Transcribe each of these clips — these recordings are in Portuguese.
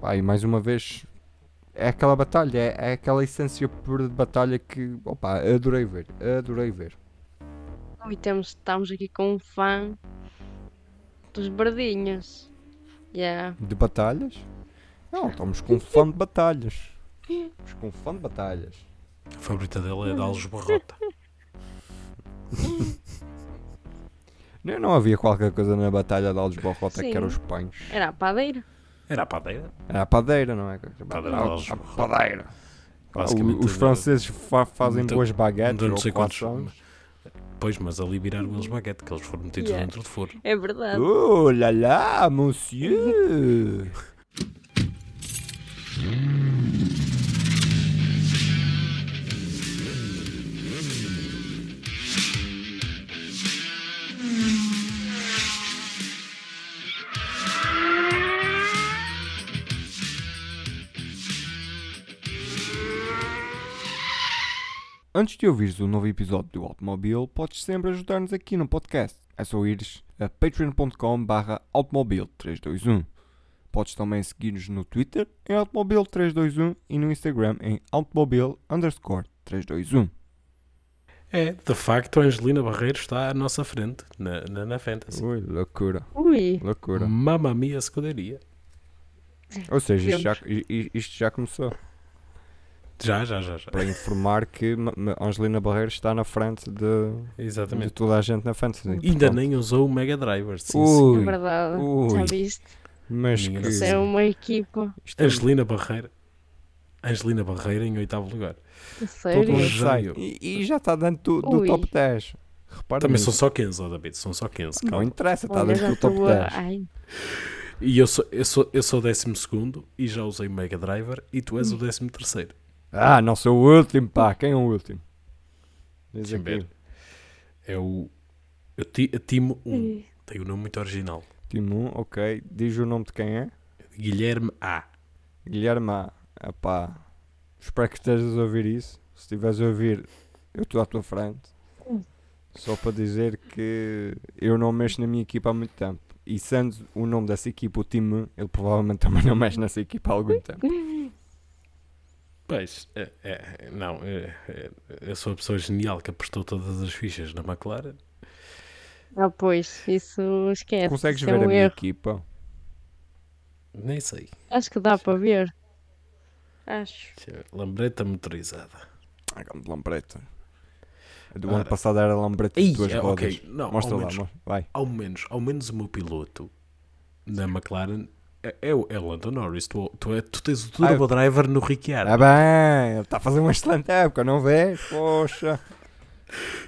Pá, e mais uma vez, é aquela batalha, é, é aquela essência pura de batalha que, opa, adorei ver, adorei ver. E temos, estamos aqui com um fã dos Bardinhos. Yeah. De batalhas? Não, estamos com um fã de batalhas. Estamos com um fã de batalhas. A favorita dele é de Alves Barrota. Não, não havia qualquer coisa na batalha de Alves Barrota que Sim. era os pães. Era a padeira. Era a padeira. Era a padeira, não é? Padeira a Barrota. padeira. O- os franceses fa- fazem então- boas baguetes não sei quantos. croissants. Pois, mas ali viraram eles baguete, que eles foram metidos Yeah. dentro de forno. É verdade. Oh là là, monsieur! Antes de ouvires o novo episódio do Automóvel, podes sempre ajudar-nos aqui no podcast. É só ires a patreon.com barra automobile321. Podes também seguir-nos no Twitter em automobile321 e no Instagram em automobile underscore 321. É, de facto, a Angelina Barreiro está à nossa frente na, na, na Fantasy. Ui, loucura, Ui. loucura. Mamma mia, escuderia. Ou seja, isto já, isto já começou. Já, já, já, já. Para informar que Angelina Barreiro está na frente de, de Exatamente. toda a gente na Fantasy. Ainda Portanto, nem usou o Mega Driver. Sim, Ui. É verdade. Ui. Já viste? Mas Minha que... Isso é uma equipa. isto é Angelina Barreiro. Angelina Barreiro em oitavo lugar. Todo Sério? sai. eu. E, e já está dentro do, do top 10. Repara Também nisso. são só 15, ó David, são só 15. Não calma. interessa, está dentro do top estou a... 10. Ai, E eu sou, eu, sou, eu sou o décimo segundo e já usei o Mega Driver e tu és o décimo terceiro. Ah, não sou o último, pá. Quem é o último? Diz aqui. É o. Eu ti, a Timo 1. Ui. Tem o nome muito original. Timo, ok. Diz o nome de quem é? Guilherme A. Guilherme A. Epá, espero que estejas a ouvir isso. Se estiveres a ouvir, eu estou à tua frente. Só para dizer que eu não mexo na minha equipa há muito tempo. E sendo o nome dessa equipa o time, ele provavelmente também não mexe nessa equipa há algum tempo. Pois, é, é, não, é, é, eu sou a pessoa genial que apostou todas as fichas na McLaren. Ah, pois, isso esquece. Consegues isso é ver a um minha erro. equipa? Nem sei. Acho que dá para ver. Acho. Lambreta motorizada. Ah, grande lambreta. A do Ora. ano passado era lambreta de duas é, rodas. ok, não, Mostra ao lá, menos, vai. ao menos, ao menos o meu piloto na McLaren é, é o é o Lando Norris. Tu, tu, é, tu tens o Ah, turbo driver no Ricciardo. Ah bem, ele está a fazer uma excelente época, não vês? Poxa.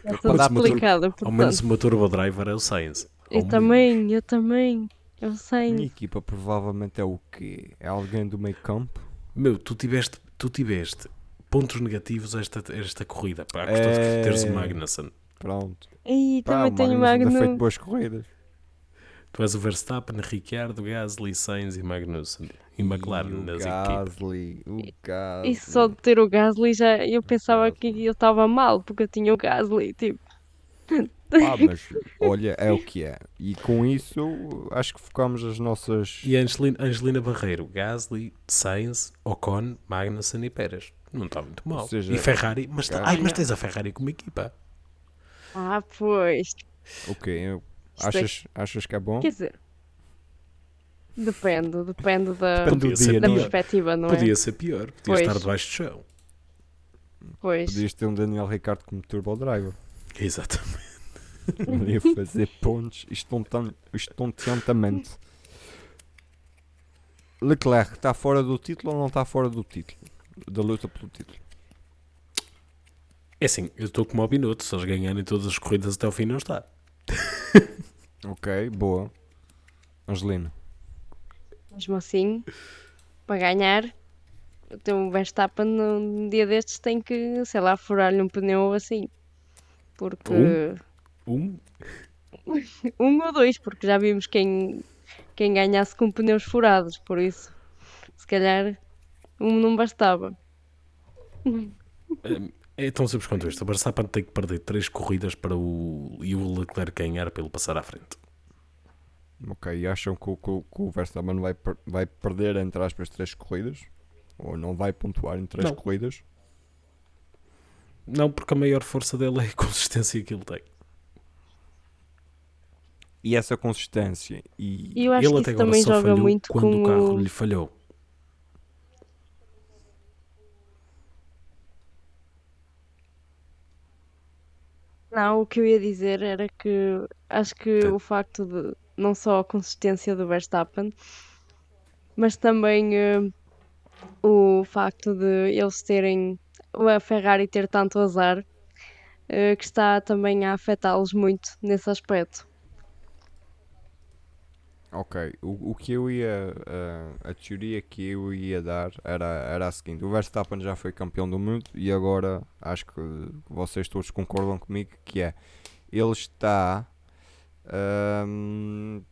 É Ao tudo menos o meu turbo- explicado, Ao menos o meu turbo driver é o Sainz. Eu menos. também, eu também. Eu A sei. minha equipa provavelmente é o quê? É alguém do meio campo? Meu, tu tiveste, tu tiveste pontos negativos esta, esta corrida. Pá, gostou de É. teres o Magnussen. Pronto. E Pá, também tenho Magnussen tem feito boas corridas. Tu és o Verstappen, Ricciardo, Gasly, Sainz e Magnussen. E McLaren E o nas equipas. Gasly, o Gasly. E só de ter o Gasly já eu pensava que eu estava mal porque eu tinha o Gasly, tipo. Ah, mas olha, é o que é. E com isso, acho que focamos as nossas. E a Angelina, Angelina Barreiro, Gasly, Sainz, Ocon, Magnussen e Pérez. Não está muito mal. seja, e Ferrari, mas, tá- Gasly- ai, mas tens a Ferrari como equipa. Ah, pois. Ok, eu- achas, achas que é bom? Quer dizer. Depende, depende da, Depende do Podia ser dia, da é? perspectiva, não Podia é? ser pior, podia Pois. estar debaixo do chão. Pois. Podias ter um Daniel Ricardo como turbo driver. Exatamente. Ele ia fazer pontos espontaneamente. Leclerc está fora do título ou não está fora do título? Da luta pelo título. É assim, eu estou como ao Binotto, se eles ganharem todas as corridas até ao fim, não está. Ok, boa. Angelina. Mesmo assim, para ganhar, o teu Verstappen num dia destes tem que, sei lá, furar-lhe um pneu assim. Porque. Um? Um ou dois, porque já vimos quem, quem ganhasse com pneus furados, por isso, se calhar, um não bastava. É tão simples quanto isto. O Verstappen tem que perder três corridas para o, e o Leclerc ganhar para ele passar à frente. Ok, e acham que o, que que o Verstappen vai, vai perder, entre aspas, três corridas? Ou não vai pontuar em três Não. corridas? Não, porque a maior força dele é a consistência que ele tem. E essa consistência e... E eu acho ele que até isso agora também só joga falhou muito quando com o carro o... lhe falhou. Não, o que eu ia dizer era que acho que o facto de não só a consistência do Verstappen, mas também eh, o facto de eles terem a Ferrari ter tanto azar, eh, que está também a afetá-los muito nesse aspecto. Ok, o, o que eu ia. a- a teoria que eu ia dar era, era a seguinte: o Verstappen já foi campeão do mundo e agora acho que vocês todos concordam comigo que é. Ele está. ahm,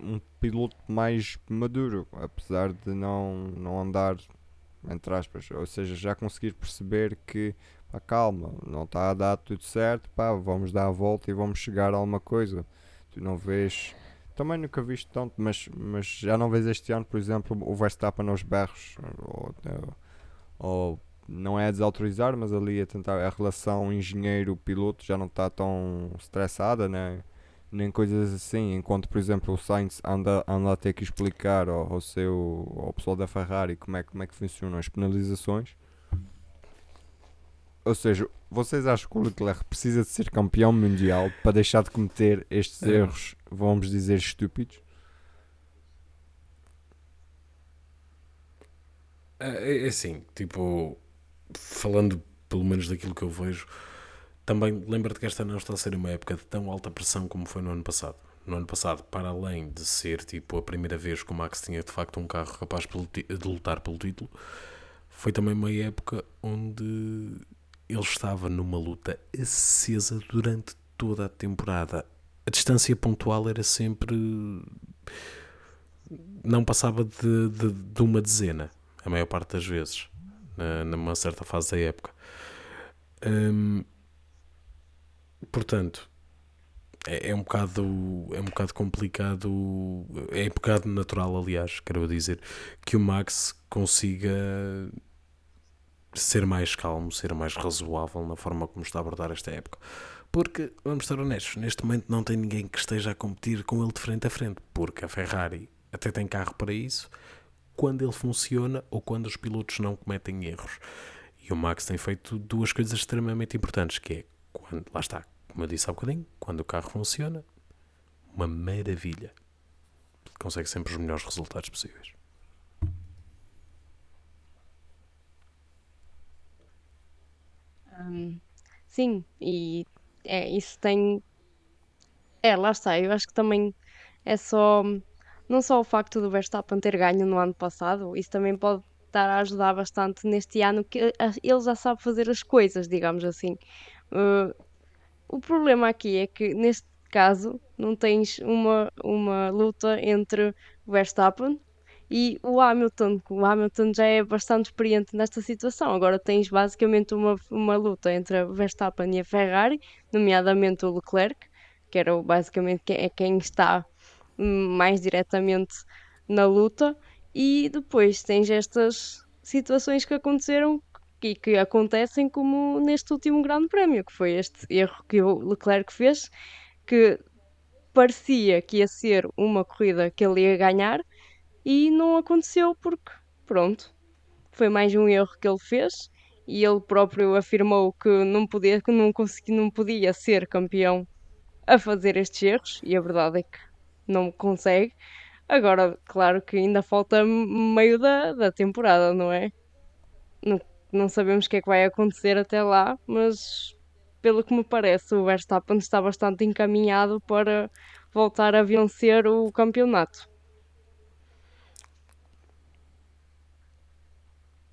um piloto mais maduro, apesar de não, não andar, entre aspas, ou seja, já conseguir perceber que, pá, calma, não está a dar tudo certo, pá, vamos dar a volta e vamos chegar a alguma coisa. Tu não vês, também nunca viste tanto, mas, mas já não vês este ano, por exemplo, o Verstappen aos berros, ou, ou não é a desautorizar, mas ali a tentar, a relação engenheiro-piloto já não está tão estressada, né? nem coisas assim, enquanto por exemplo o Sainz anda, anda a ter que explicar ao, ao seu ao pessoal da Ferrari como é, como é que funcionam as penalizações. Ou seja, vocês acham que o Leclerc precisa de ser campeão mundial para deixar de cometer estes É. erros, vamos dizer, estúpidos? É, é assim, tipo, falando pelo menos daquilo que eu vejo, também lembra-te que esta não está a ser uma época de tão alta pressão como foi no ano passado. No ano passado, para além de ser tipo a primeira vez que o Max tinha de facto um carro capaz de lutar pelo título, foi também uma época onde ele estava numa luta acesa durante toda a temporada. A distância pontual era sempre. não passava de, de, de uma dezena, a maior parte das vezes, numa certa fase da época. Hum, portanto, é, é um bocado é um bocado complicado, é um bocado natural, aliás, quero dizer, que o Max consiga ser mais calmo, ser mais razoável na forma como está a abordar esta época. Porque, vamos estar honestos, neste momento não tem ninguém que esteja a competir com ele de frente a frente, porque a Ferrari até tem carro para isso, quando ele funciona ou quando os pilotos não cometem erros. E o Max tem feito duas coisas extremamente importantes, que é, quando, lá está, como eu disse há bocadinho, quando o carro funciona, uma maravilha. Consegue sempre os melhores resultados possíveis. Sim, e é, isso tem. É, lá está. Eu acho que também é só. Não só o facto do Verstappen ter ganho no ano passado, isso também pode estar a ajudar bastante neste ano, que ele já sabe fazer as coisas, digamos assim. Uh, o problema aqui é que neste caso não tens uma, uma luta entre Verstappen e o Hamilton. O Hamilton já é bastante experiente nesta situação. Agora tens basicamente uma, uma luta entre a Verstappen e a Ferrari, nomeadamente o Leclerc, que era basicamente quem, é quem está hum, mais diretamente na luta. E depois tens estas situações que aconteceram e que acontecem como neste último Grande Prémio, que foi este erro que o Leclerc fez, que parecia que ia ser uma corrida que ele ia ganhar e não aconteceu porque, pronto, foi mais um erro que ele fez e ele próprio afirmou que não podia, que não consegui, não podia ser campeão a fazer estes erros e a verdade é que não consegue. Agora, claro que ainda falta meio da, da temporada, não é? Não, não sabemos o que é que vai acontecer até lá, mas pelo que me parece, o Verstappen está bastante encaminhado para voltar a vencer o campeonato.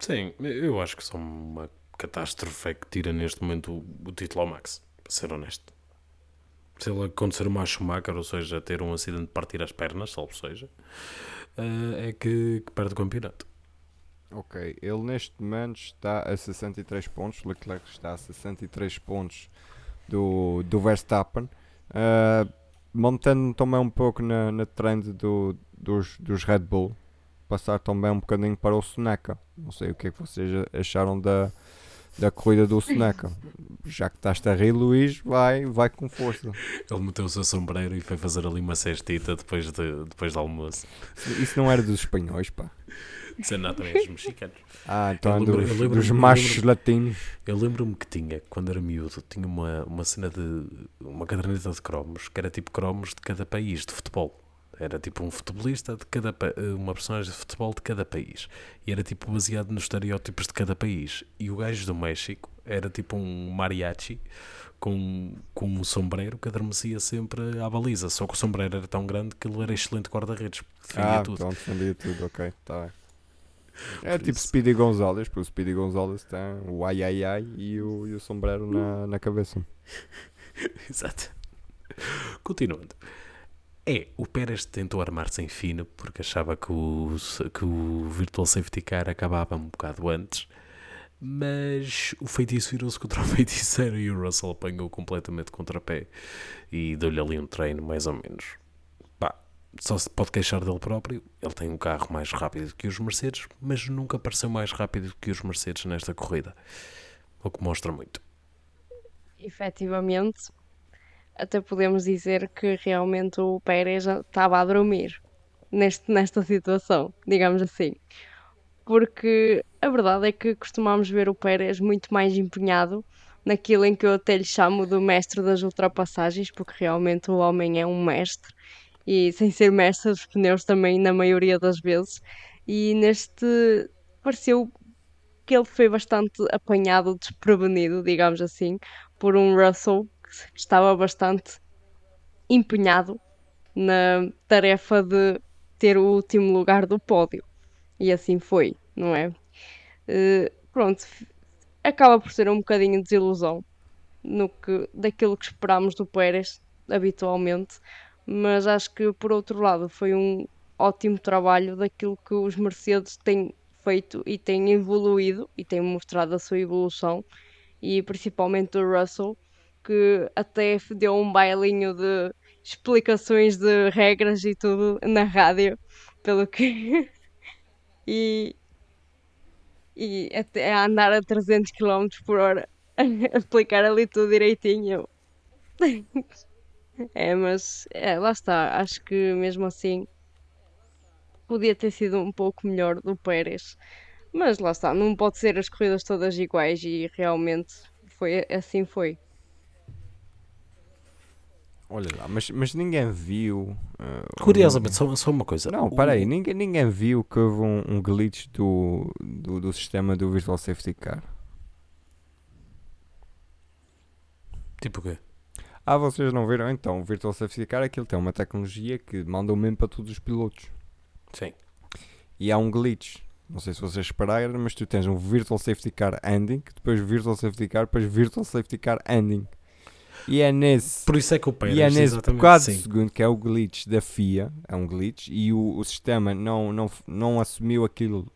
Sim, eu acho que só uma catástrofe é que tira neste momento o, o título ao Max, para ser honesto. Se ele acontecer uma Schumacher, ou seja, ter um acidente de partir as pernas, salvo seja, eh, é que, que perde o campeonato. Ok, ele neste momento está a 63 pontos, Leclerc está a 63 pontos do, do Verstappen. Ah, montando também um pouco na, na trend do, dos, dos Red Bull, passar também um bocadinho para o Soneca. Não sei o que é que vocês acharam da, da corrida do Soneca. Já que estás a rir, Luís, vai, vai com força. Ele meteu o seu sombreiro e foi fazer ali uma cestita depois, de, depois do almoço. Isso não era dos espanhóis, pá. Isso não, também é dos mexicanos. Ah, então Eu é lembro- dos, eu dos eu machos lembro- latinos. Eu lembro-me que tinha, quando era miúdo, tinha uma, uma cena de. uma caderneta de cromos, que era tipo cromos de cada país, de futebol. Era tipo um futebolista de cada pa- uma personagem de futebol de cada país. E era tipo baseado nos estereótipos de cada país. E o gajo do México era tipo um mariachi com, com um sombreiro que adormecia sempre à baliza. Só que o sombreiro era tão grande que ele era excelente guarda-redes. Defendia Ah, tudo. então defendia tudo, ok, tá bem. É Por tipo isso. Speedy Gonzalez, porque o Speedy Gonzalez tem o ai ai ai e o, e o sombrero na, na cabeça. Exato. Continuando. É, o Pérez tentou armar-se em fino porque achava que o, que o Virtual Safety Car acabava um bocado antes, mas o feitiço virou-se contra o feiticeiro e o Russell apanhou completamente contra-pé e deu-lhe ali um treino, mais ou menos. Pá, só se pode queixar dele próprio. Ele tem um carro mais rápido que os Mercedes, mas nunca pareceu mais rápido que os Mercedes nesta corrida, o que mostra muito. Efetivamente, até podemos dizer que realmente o Pérez estava a dormir neste, nesta situação, digamos assim. Porque a verdade é que costumamos ver o Pérez muito mais empenhado naquilo em que eu até lhe chamo do mestre das ultrapassagens, porque realmente o homem é um mestre e sem ser mestre dos pneus também na maioria das vezes. E neste pareceu que ele foi bastante apanhado, desprevenido, digamos assim, por um Russell estava bastante empenhado na tarefa de ter o último lugar do pódio. E assim foi, não é? Eh, pronto, acaba por ser um bocadinho de desilusão no que, daquilo que esperámos do Pérez habitualmente, mas acho que por outro lado foi um ótimo trabalho daquilo que os Mercedes têm feito e têm evoluído e têm mostrado a sua evolução e principalmente o Russell que até deu um bailinho de explicações de regras e tudo na rádio, pelo que e, e até a andar a 300 km por hora a explicar ali tudo direitinho. É, mas é, lá está, acho que mesmo assim podia ter sido um pouco melhor do Pérez. Mas lá está, não pode ser as corridas todas iguais e realmente foi assim foi. Olha lá, mas, mas ninguém viu. ah, Curiosamente, só, só uma coisa. Não, para aí, ninguém, ninguém viu que houve um, um glitch do, do, do sistema do Visual Safety Car. Tipo o quê? Ah, vocês não viram? Então, o Virtual Safety Car aquilo tem uma tecnologia que manda o mesmo para todos os pilotos. Sim. E há um glitch. Não sei se vocês repararam, mas tu tens um Virtual Safety Car Ending, depois Virtual Safety Car, depois Virtual Safety Car Ending. E é nesse Por isso é que o Pérez, E é nesse bocado sim. segundo que é o glitch da FIA, é um glitch, e o, o sistema não, não, não assumiu aquilo,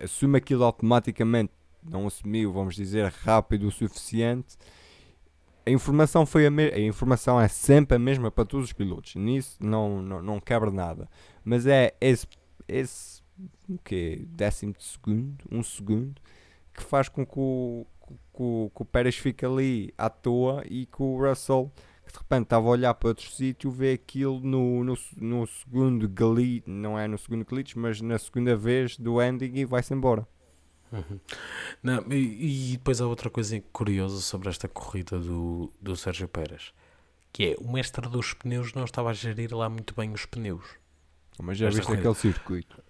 assume aquilo automaticamente, não assumiu, vamos dizer, rápido o suficiente. A informação foi a, a informação é sempre a mesma para todos os pilotos, nisso não, não, não quebra nada. Mas é esse, esse o quê? décimo de segundo, um segundo, que faz com que o, que o, que o Pérez fique ali à toa e que o Russell que de repente estava a olhar para outro sítio, vê aquilo no, no, no segundo glitch, não é no segundo glitch, mas na segunda vez do ending e vai-se embora. Uhum. Não, e, e depois há outra coisa curiosa sobre esta corrida do, do Sérgio Pérez, que é o mestre dos pneus não estava a gerir lá muito bem os pneus. Mas já Esta viste corrida. aquele circuito?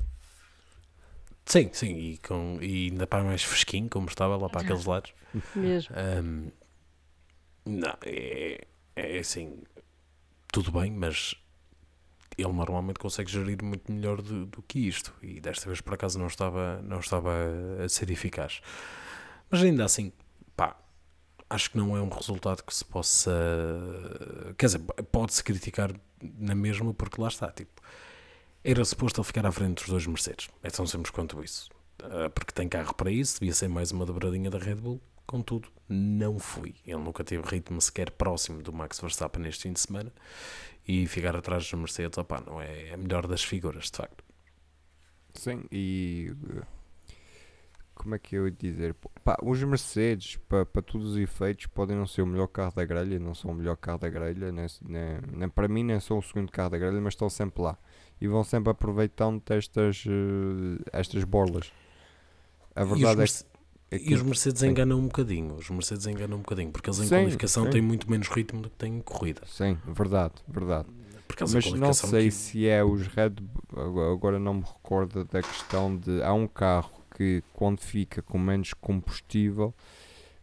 Sim, sim, e, com, e ainda para mais fresquinho, como estava lá para aqueles lados. Mesmo. Ahm, não, é, é assim, tudo bem, mas ele normalmente consegue gerir muito melhor do, do que isto. E desta vez, por acaso, não estava, não estava a ser eficaz. Mas ainda assim, pá, acho que não é um resultado que se possa. Quer dizer, pode-se criticar na mesma, porque lá está, tipo, era suposto ele ficar à frente dos dois Mercedes. É tão simples quanto isso. Ah, porque tem carro para isso, devia ser mais uma dobradinha da Red Bull. contudo, não fui. Ele nunca teve ritmo sequer próximo do Max Verstappen neste fim de semana e ficar atrás dos Mercedes, opá, não é a melhor das figuras, de facto. Sim, e uh, como é que eu ia dizer? Pá, os Mercedes, para todos os efeitos, podem não ser o melhor carro da grelha, não são o melhor carro da grelha, nem para mim nem são o segundo carro da grelha, mas estão sempre lá e vão sempre aproveitando estas, uh, estas borlas. A verdade é que e os Mercedes enganam um bocadinho, os Mercedes enganam um bocadinho, porque eles em sim, qualificação sim. têm muito menos ritmo do que têm em corrida. Sim, verdade, verdade. Mas não sei que... se é os Red agora não me recordo da questão de há um carro que quando fica com menos combustível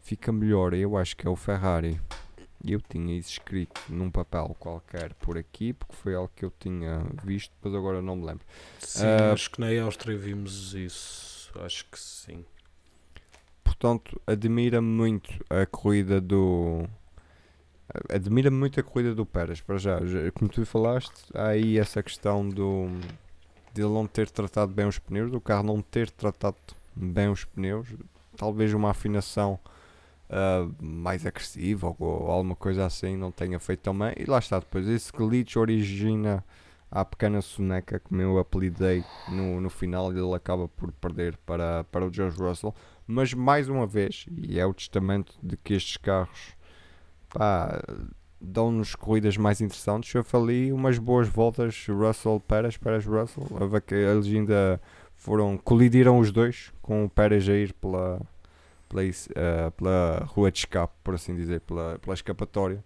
fica melhor, eu acho que é o Ferrari. Eu tinha isso escrito num papel qualquer por aqui, porque foi algo que eu tinha visto, mas agora não me lembro. Sim, uh, acho que na Áustria vimos isso, acho que sim portanto, admira-me muito a corrida do. Admira-me muito a corrida do Pérez, para já. Como tu falaste, há aí essa questão do. de ele não ter tratado bem os pneus, do carro não ter tratado bem os pneus, talvez uma afinação uh, mais agressiva ou, ou, alguma coisa assim não tenha feito também. E lá está, depois esse glitch origina a pequena soneca, como eu apelidei no, no final, ele acaba por perder para, para o George Russell mas mais uma vez, e é o testamento de que estes carros dão-nos corridas mais interessantes. Eu falei umas boas voltas, Russell Pérez, Pérez Russell, eles ainda foram, colidiram os dois, com o Pérez a ir pela, pela, uh, pela rua de escape, por assim dizer, pela, pela escapatória.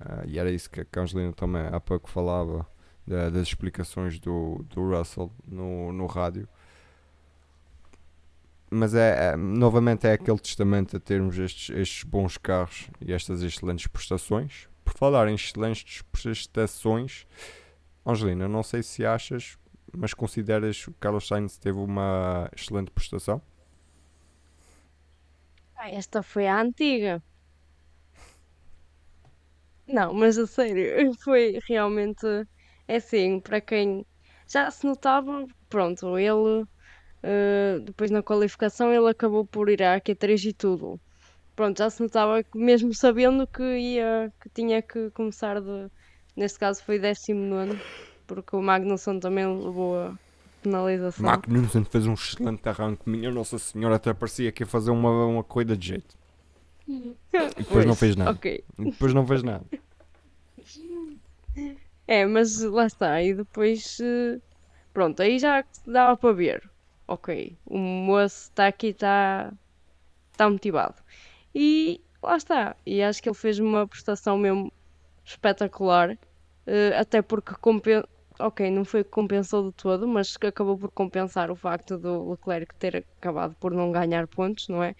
Uh, e era isso que a Angelina também há pouco falava, da, das explicações do, do Russell no, no rádio mas é, é, novamente é aquele testamento a termos estes, estes bons carros e estas excelentes prestações. Por falar em excelentes prestações, Angelina, não sei se achas, mas consideras que o Carlos Sainz teve uma excelente prestação? Esta foi a antiga. Não, mas a sério, foi realmente é assim, para quem já se notava, pronto, ele Uh, depois na qualificação ele acabou por ir à Q3 e tudo. Pronto, já se notava que mesmo sabendo que ia que tinha que começar de. Neste caso foi 19, porque o Magnusson também levou a penalização. Magnusson fez um excelente arranque, minha Nossa Senhora, até parecia que ia fazer uma, uma corrida de jeito. E depois pois, não fez nada. Okay. E depois não fez nada. É, mas lá está. E depois. Eh, pronto, aí já dava para ver ok, o moço está aqui, está tá motivado. E lá está. E acho que ele fez uma prestação mesmo espetacular, uh, até porque compen ok, não foi que compensou de todo, mas que acabou por compensar o facto do Leclerc ter acabado por não ganhar pontos, não é?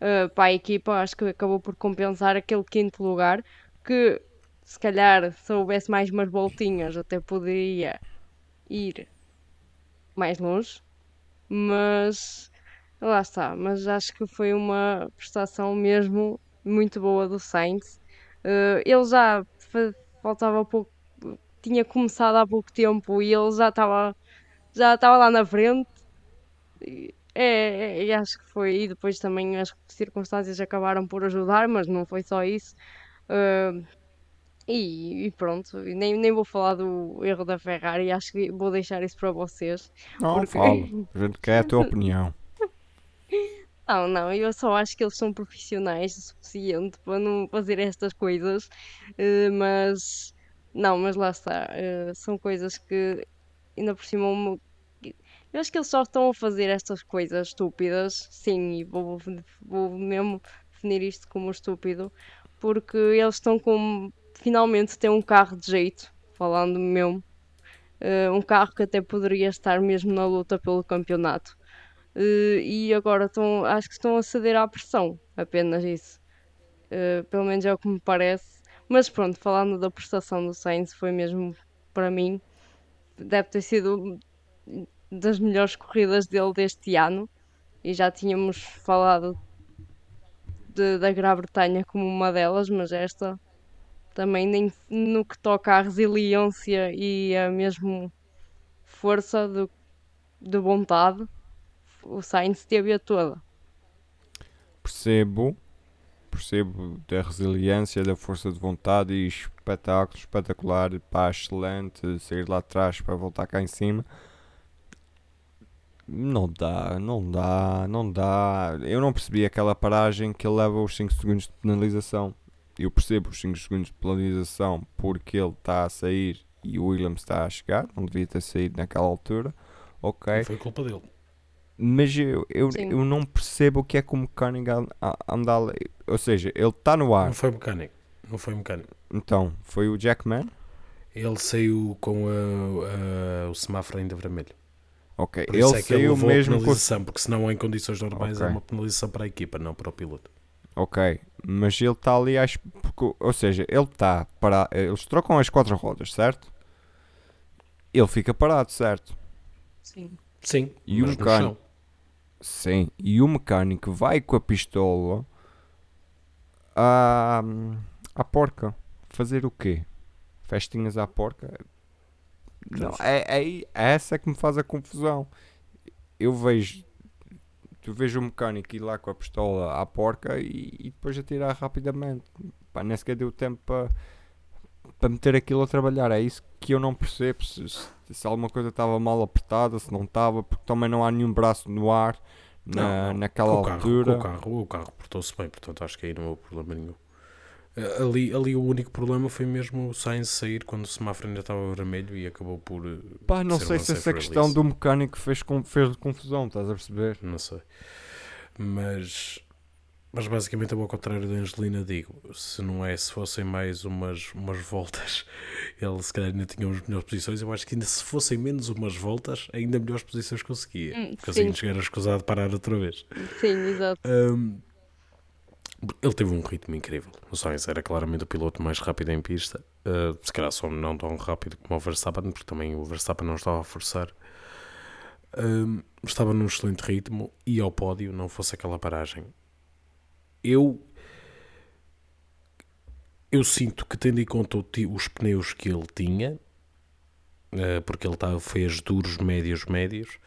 Uh, para a equipa, acho que acabou por compensar aquele quinto lugar que se calhar se houvesse mais umas voltinhas até poderia ir mais longe, mas lá está. Mas acho que foi uma prestação mesmo muito boa do Sainz. Uh, ele já faltava pouco, tinha começado há pouco tempo e ele já estava já estava lá na frente. E, é, é, acho que foi. E depois também as circunstâncias acabaram por ajudar, mas não foi só isso. Uh, e, e, pronto, nem, nem vou falar do erro da Ferrari, acho que vou deixar isso para vocês. Não, porque... fala, a gente quer a tua opinião. Não, não, eu só acho que eles são profissionais o suficiente para não fazer estas coisas, uh, mas não, mas lá está, uh, são coisas que ainda por cima eu acho que eles só estão a fazer estas coisas estúpidas, sim, e vou, vou mesmo definir isto como estúpido, porque eles estão com finalmente ter um carro de jeito, falando mesmo. Uh, um carro que até poderia estar mesmo na luta pelo campeonato. Uh, e agora estão, acho que estão a ceder à pressão, apenas isso. Uh, pelo menos é o que me parece. Mas pronto, falando da prestação do Sainz, foi mesmo para mim, deve ter sido das melhores corridas dele deste ano. E já tínhamos falado de, da Grã-Bretanha como uma delas, mas esta também nem no que toca à resiliência e a mesmo força de, de vontade, o Sainz teve a toda. Percebo, percebo da resiliência, da força de vontade e espetáculo espetacular, pá, excelente, sair lá atrás para voltar cá em cima. Não dá, não dá, não dá. Eu não percebi aquela paragem que ele leva os 5 segundos de penalização. Eu percebo os 5 segundos de penalização porque ele está a sair e o Williams está a chegar, não devia ter saído naquela altura. Ok, Não foi culpa dele. Mas eu, eu, Sim. eu não percebo o que é que o mecânico anda ali. Ou seja, ele está no ar. Não foi mecânico. Não foi mecânico. Então, foi o Jackman? Ele saiu com a- a- o semáforo ainda vermelho. Ok, Por isso ele é que ele saiu a mesmo com. penalização, porque senão em condições normais é Ok. uma penalização para a equipa, não para o piloto. Ok, mas ele está ali, acho, porque, ou seja, ele está para. Eles trocam as quatro rodas, certo? Ele fica parado, certo? Sim. Sim, E o mecânico? Sim, e o mecânico vai com a pistola à, à porca. Fazer o quê? Festinhas à porca? Não, é, é, é essa que me faz a confusão. Eu vejo. Tu vejo o mecânico ir lá com a pistola à porca e, e depois atirar rapidamente. Pá, nem sequer deu tempo para para meter aquilo a trabalhar. É isso que eu não percebo. Se, se- alguma coisa estava mal apertada, se não estava, porque também não há nenhum braço no ar na, Não, naquela o carro, altura. o carro, o carro portou-se bem, portanto acho que aí não houve problema nenhum. Eh, Ali, ali o único problema foi mesmo o Sainz sair quando o semáforo ainda estava vermelho e acabou por. eh, Pá, não sei se essa questão release. do mecânico fez, com, fez confusão, estás a perceber? Não sei. Mas. Mas basicamente eu ao contrário da Angelina digo, se não é, se fossem mais umas, umas voltas, ele se calhar ainda tinha umas melhores posições, eu acho que ainda se fossem menos umas voltas, ainda melhores posições conseguia. Hum, Porque sim. assim chegar a escusado de parar outra vez. Sim, exato. Um, ele teve um ritmo incrível. O Sainz era claramente o piloto mais rápido em pista. Uh, se calhar só não tão rápido como o Verstappen, porque também o Verstappen não estava a forçar. Um, estava num excelente ritmo e ao pódio não fosse aquela paragem. Eu eu sinto que tendo em conta os pneus que ele tinha, uh, porque ele estava, fez duros, médios, médios,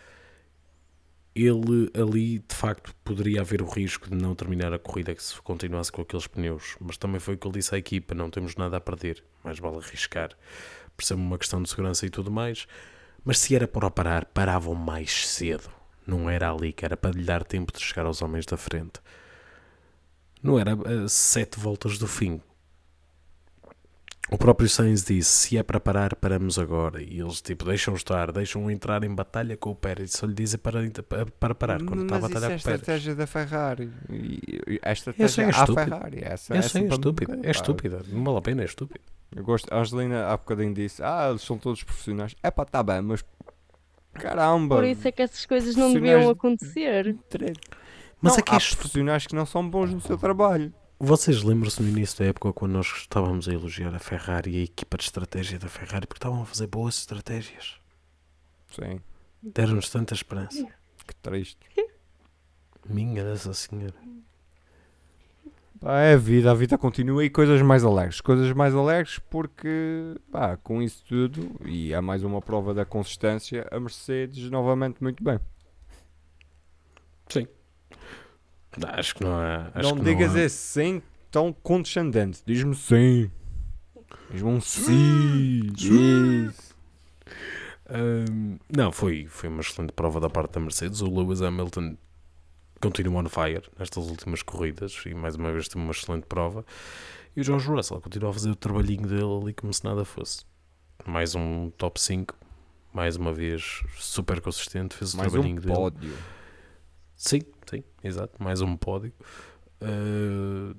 ele ali de facto poderia haver o risco de não terminar a corrida que se continuasse com aqueles pneus, mas também foi o que ele disse à equipa: não temos nada a perder, mais vale arriscar. Percebe uma questão de segurança e tudo mais, mas se era para parar, paravam mais cedo, não era ali que era para lhe dar tempo de chegar aos homens da frente, não era a sete voltas do fim. O próprio Sainz disse: se é para parar, paramos agora. E eles tipo deixam estar, deixam entrar em batalha com o Pérez. Só lhe dizem para, para parar quando está a batalhar é a com o Pérez. estratégia da Ferrari. E, e a estratégia é à estúpida. Ferrari. Essa, Essa é a estúpida, é estúpida, não vale a pena, é estúpido. Eu gosto, a Angelina há bocadinho disse: Ah, eles são todos profissionais. É pá, tá bem, mas caramba. Por isso é que essas coisas não deviam de- acontecer. Mas não, é que há estúpido. profissionais que não são bons no seu trabalho. Vocês lembram-se no início da época quando nós estávamos a elogiar a Ferrari e a equipa de estratégia da Ferrari porque estavam a fazer boas estratégias? Sim, Deram-nos tanta esperança. que triste. Minha dessa senhora. Pá, é a vida, a vida continua e coisas mais alegres. Coisas mais alegres porque, pá, com isso tudo, e há mais uma prova da consistência, a Mercedes novamente muito bem. Acho que não há. Acho não que digas há. esse sim tão condescendente. Diz-me sim. Diz-me um sim. Isso. Ahm, não, foi, foi uma excelente prova da parte da Mercedes. O Lewis Hamilton continua on fire nestas últimas corridas e mais uma vez teve uma excelente prova. E o George Russell continua a fazer o trabalhinho dele ali como se nada fosse. Mais um top 5, mais uma vez super consistente, fez o Mais um trabalhinho dele. pódio. Sim, sim, exato. Mais um pódio. Uh,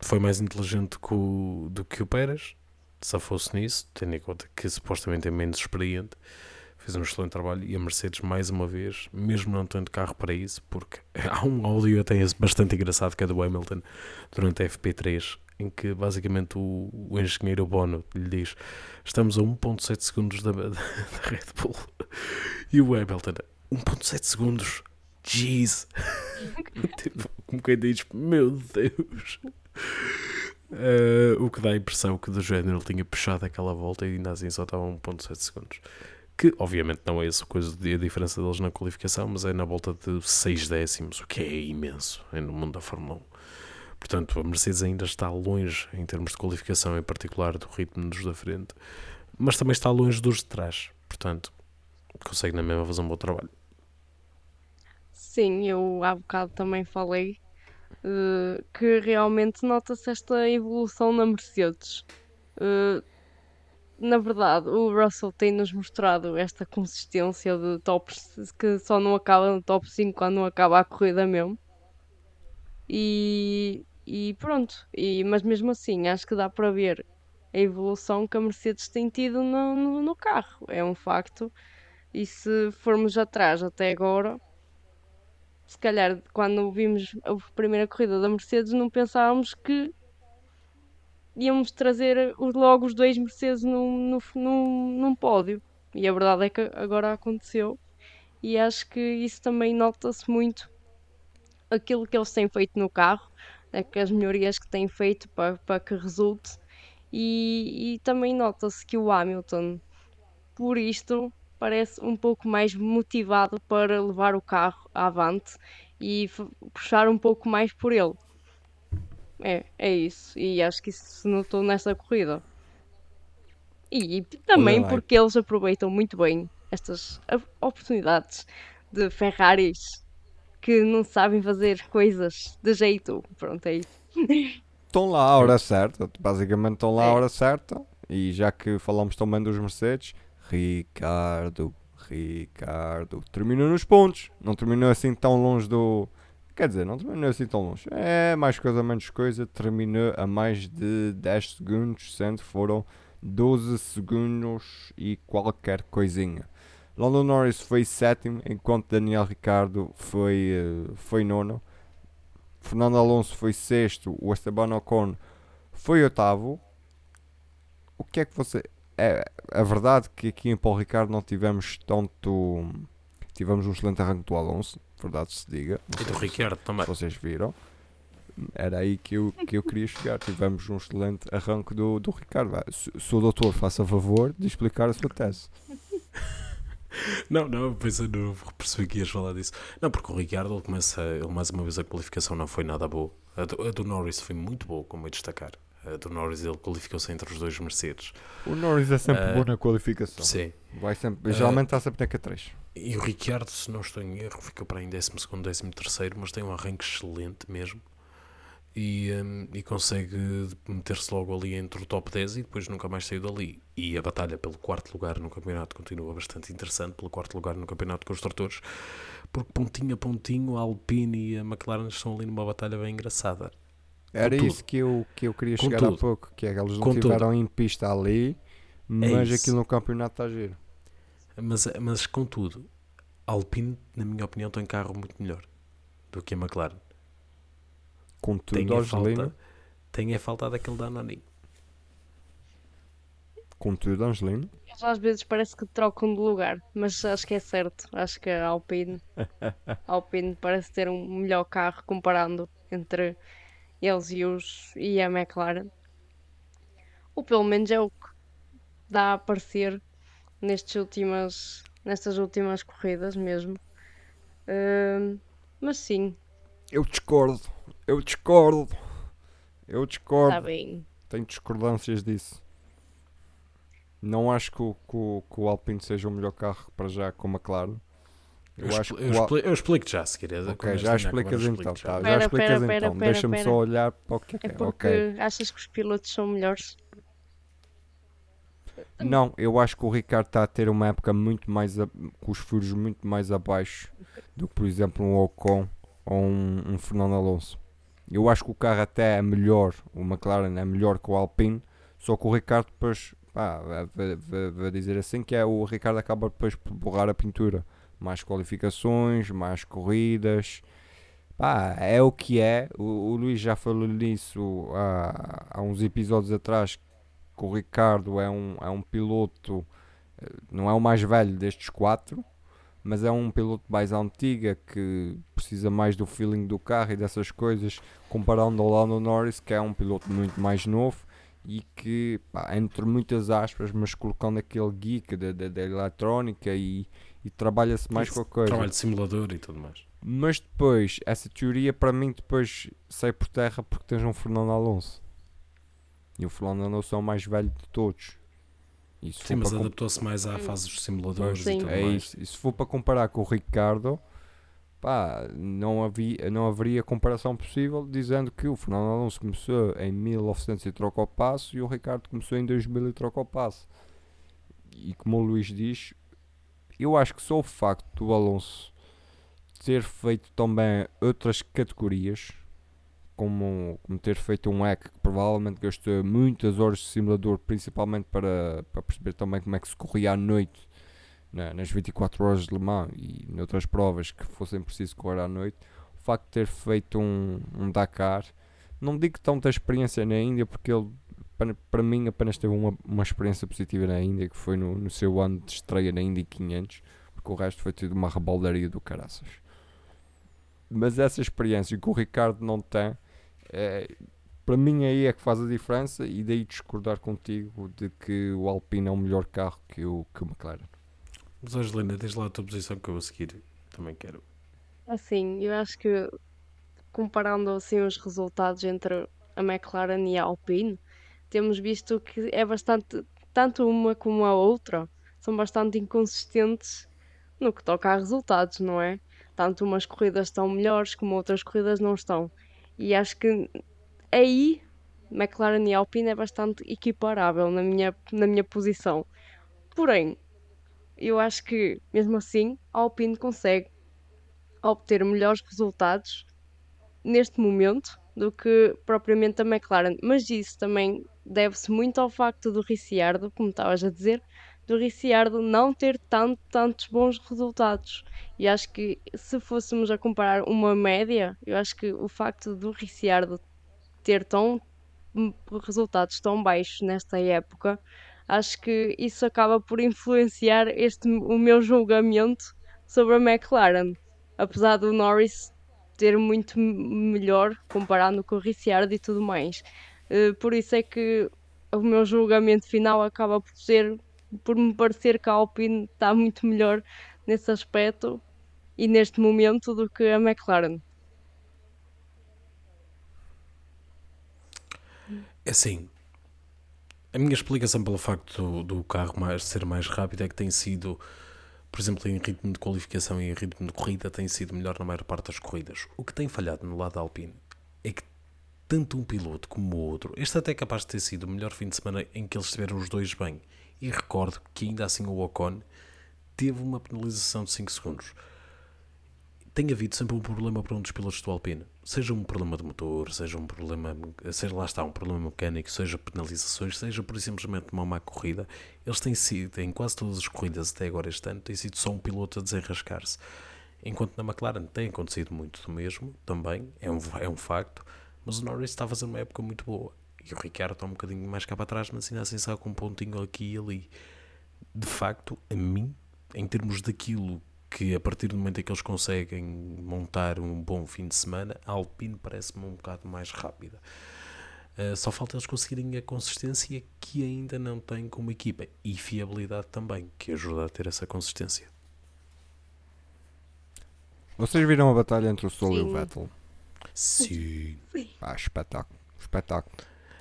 foi mais inteligente que o- do que o Pérez. Se fosse nisso, tendo em conta que supostamente é menos experiente, fez um excelente trabalho. E a Mercedes, mais uma vez, mesmo não tendo carro para isso, porque há um áudio até bastante engraçado que é do Hamilton durante a FP3, em que basicamente o, o engenheiro Bono lhe diz: Estamos a 1,7 segundos da, da, da Red Bull. E o Hamilton, 1,7 segundos. Jeez. tipo, como quem diz, meu Deus. Eh, o que dá a impressão que do género ele tinha puxado aquela volta e ainda assim só estava a 1.7 segundos. Que obviamente não é essa coisa de a diferença deles na qualificação, mas é na volta de 6 décimos, o que é imenso é no mundo da Fórmula 1. Portanto, a Mercedes ainda está longe em termos de qualificação, em particular do ritmo dos da frente, mas também está longe dos de trás. Portanto, consegue na mesma fazer um bom trabalho. Sim, eu há bocado também falei eh, que realmente nota-se esta evolução na Mercedes. Eh, na verdade, o Russell tem-nos mostrado esta consistência de tops que só não acaba no top 5 quando não acaba a corrida mesmo. E, e pronto, e, mas mesmo assim acho que dá para ver a evolução que a Mercedes tem tido no, no, no carro, é um facto. E se formos atrás até agora, se calhar quando vimos a primeira corrida da Mercedes não pensávamos que íamos trazer logo os dois Mercedes num, num, num, num pódio. E a verdade é que agora aconteceu. E acho que isso também nota-se muito aquilo que eles têm feito no carro, né, que as melhorias que têm feito para, para que resulte. E, e também nota-se que o Hamilton, por isto, parece um pouco mais motivado para levar o carro avante e puxar um pouco mais por ele. É, é isso. E acho que isso se notou nesta corrida. E, também porque eles aproveitam muito bem estas oportunidades de Ferraris que não sabem fazer coisas de jeito. Pronto, é isso. Estão lá à hora certa, basicamente estão lá à É. hora certa. E já que falamos também dos Mercedes, Ricardo, Ricardo, terminou nos pontos. Não terminou assim tão longe do. Quer dizer, não terminou assim tão longe. É mais coisa, menos coisa. Terminou a mais de 10 segundos, sendo foram 12 segundos e qualquer coisinha. Lando Norris foi sétimo, enquanto Daniel Ricardo foi, eh, foi nono. Fernando Alonso foi sexto, o Esteban Ocon foi oitavo. O que é que você. É a verdade que aqui em Paulo Ricardo não tivemos tanto. Tivemos um excelente arranque do Alonso, verdade se diga. Não E do se- Ricardo também. se vocês viram. Era aí que eu, que eu queria chegar. Tivemos um excelente arranque do, do Ricardo. Se, se o doutor faça favor de explicar a sua tese. Não, não, pensando, percebi que ias falar disso. Não, porque o Ricardo, ele começa, ele mais uma vez a qualificação não foi nada boa. A do, a do Norris foi muito boa, como é destacar. A do Norris, ele qualificou-se entre os dois Mercedes. O Norris é sempre Ah, bom na qualificação. Sim. Vai sempre, geralmente está sempre na Q3. E o Ricardo, se não estou em erro, ficou para aí em 12 13 mas tem um arranque excelente mesmo. E, hum, e consegue meter-se logo ali entre o top 10 e depois nunca mais saiu dali. E a batalha pelo quarto lugar no campeonato continua bastante interessante, pelo quarto lugar no campeonato de construtores, porque pontinho a pontinho a Alpine e a McLaren estão ali numa batalha bem engraçada. Era Contudo- isso que eu, que eu queria chegar há Contudo- pouco. Que é que eles não Contudo- tiveram em pista ali, mas isso. aquilo no campeonato está a giro. Mas, mas contudo, a Alpine, na minha opinião, tem carro muito melhor do que a McLaren. Contudo, Tem a, falta, tem a falta daquele Danoninho. contudo, Angelino, Eles às vezes parece que trocam de lugar, mas acho que é certo. Acho que a Alpine, a Alpine parece ter um melhor carro comparando entre eles e, os, e a McLaren. Ou pelo menos é o que dá a parecer nestas últimas, nestas últimas corridas mesmo. Ahm, mas sim, eu discordo. Eu discordo. Eu discordo. está bem. Tenho discordâncias disso. Não acho que o, que, o, que o Alpine seja o melhor carro para já com a McLaren. Eu, Eu, acho expl- que eu, eu explico já, se queres. Ok, já explicas então. Tá, já Pera, explicas pera, pera, então. Deixa-me só olhar para o que é que É é. porque Ok. achas que os pilotos são melhores? Não, eu acho que o Ricardo está a ter uma época muito mais. A, com os furos muito mais abaixo do que, por exemplo, um Ocon ou um, um Fernando Alonso. Eu acho que o carro até é melhor, o McLaren é melhor que o Alpine, só que o Ricardo depois, vou- vou dizer assim, que é o Ricardo acaba depois por borrar a pintura. Mais qualificações, mais corridas. Pá, é o que é. O, o Luís já falou nisso há, há uns episódios atrás que o Ricardo é um, é um piloto, eh, não é o mais velho destes quatro, mas é um piloto mais antiga que precisa mais do feeling do carro e dessas coisas, comparando ao Lando Norris, que é um piloto muito mais novo e que, pá, entre muitas aspas, mas colocando aquele geek da, da, da eletrónica e, e trabalha-se mais com a coisa. Trabalho de simulador e tudo mais. Mas depois, essa teoria para mim depois sai por terra porque tens um Fernando Alonso. E o Fernando Alonso é o mais velho de todos. E se Sim, mas adaptou-se mais à fase dos simuladores Sim. e tudo é mais. isso. E se for para comparar com o Ricardo, pá, não, havia, não haveria comparação possível dizendo que o Fernando Alonso começou em 1900 e trocou o passo e o Ricardo começou em 2000 e trocou o passo. E como o Luís diz, eu acho que só o facto do Alonso ter feito também outras categorias, como, como ter feito um hack que provavelmente gastou muitas horas de simulador, principalmente para, para perceber também como é que se corria à noite na- nas 24 horas de Le Mans e noutras provas que fossem preciso correr à noite, o facto de ter feito um, um Dakar, não digo tanta experiência na Índia, porque ele, para, para mim, apenas teve uma, uma experiência positiva na Índia, que foi no, no seu ano de estreia na Indy 500, porque o resto foi tudo uma rebaldaria do caraças. Mas essa experiência que o Ricardo não tem, é, para mim aí é que faz a diferença e daí discordar contigo de que o Alpine é o melhor carro que o, que o McLaren. Mas Angelina, diz lá a tua posição que eu a seguir também quero. Assim, eu acho que comparando assim os resultados entre a McLaren e a Alpine, temos visto que é bastante, tanto uma como a outra, são bastante inconsistentes no que toca a resultados, não é? Tanto umas corridas estão melhores como outras corridas não estão. E acho que aí McLaren e Alpine é bastante equiparável na minha, na minha posição. Porém, eu acho que mesmo assim a Alpine consegue obter melhores resultados neste momento do que propriamente a McLaren. Mas isso também deve-se muito ao facto do Ricciardo, como estavas a dizer, do Ricciardo não ter tanto, tantos bons resultados. E acho que se fôssemos a comparar uma média, eu acho que o facto do Ricciardo ter tão resultados tão baixos nesta época, acho que isso acaba por influenciar este, o meu julgamento sobre a McLaren. Apesar do Norris ter muito melhor comparando com o Ricciardo e tudo mais. Eh, Por isso é que o meu julgamento final acaba por ser por me parecer que a Alpine está muito melhor nesse aspecto e neste momento do que a McLaren. É assim, a minha explicação pelo facto do, do carro mais, ser mais rápido é que tem sido, por exemplo, em ritmo de qualificação e em ritmo de corrida, tem sido melhor na maior parte das corridas. O que tem falhado no lado da Alpine é que tanto um piloto como o outro, este até é capaz de ter sido o melhor fim de semana em que eles estiveram os dois bem. E recordo que ainda assim o Ocon teve uma penalização de 5 segundos. Tem havido sempre um problema para um dos pilotos do Alpine. Seja um problema de motor, seja um problema, seja lá está, um problema mecânico, seja penalizações, seja por simplesmente uma má corrida. Eles têm sido, em quase todas as corridas até agora este ano, tem sido só um piloto a desenrascar-se. Enquanto na McLaren tem acontecido muito do mesmo, também, é um, é um facto, mas o Norris está a fazer uma época muito boa. E o Ricciardo está um bocadinho mais cá para trás, mas ainda assim está com um pontinho aqui e ali. De facto, a mim, em termos daquilo que a partir do momento em que eles conseguem montar um bom fim de semana, a Alpine parece-me um bocado mais rápida. Uh, só falta eles conseguirem a consistência que ainda não têm como equipa e fiabilidade também, que ajuda a ter essa consistência. Vocês viram a batalha entre o Stroll e o. Vettel? Sim. Pá, espetáculo. Espetáculo.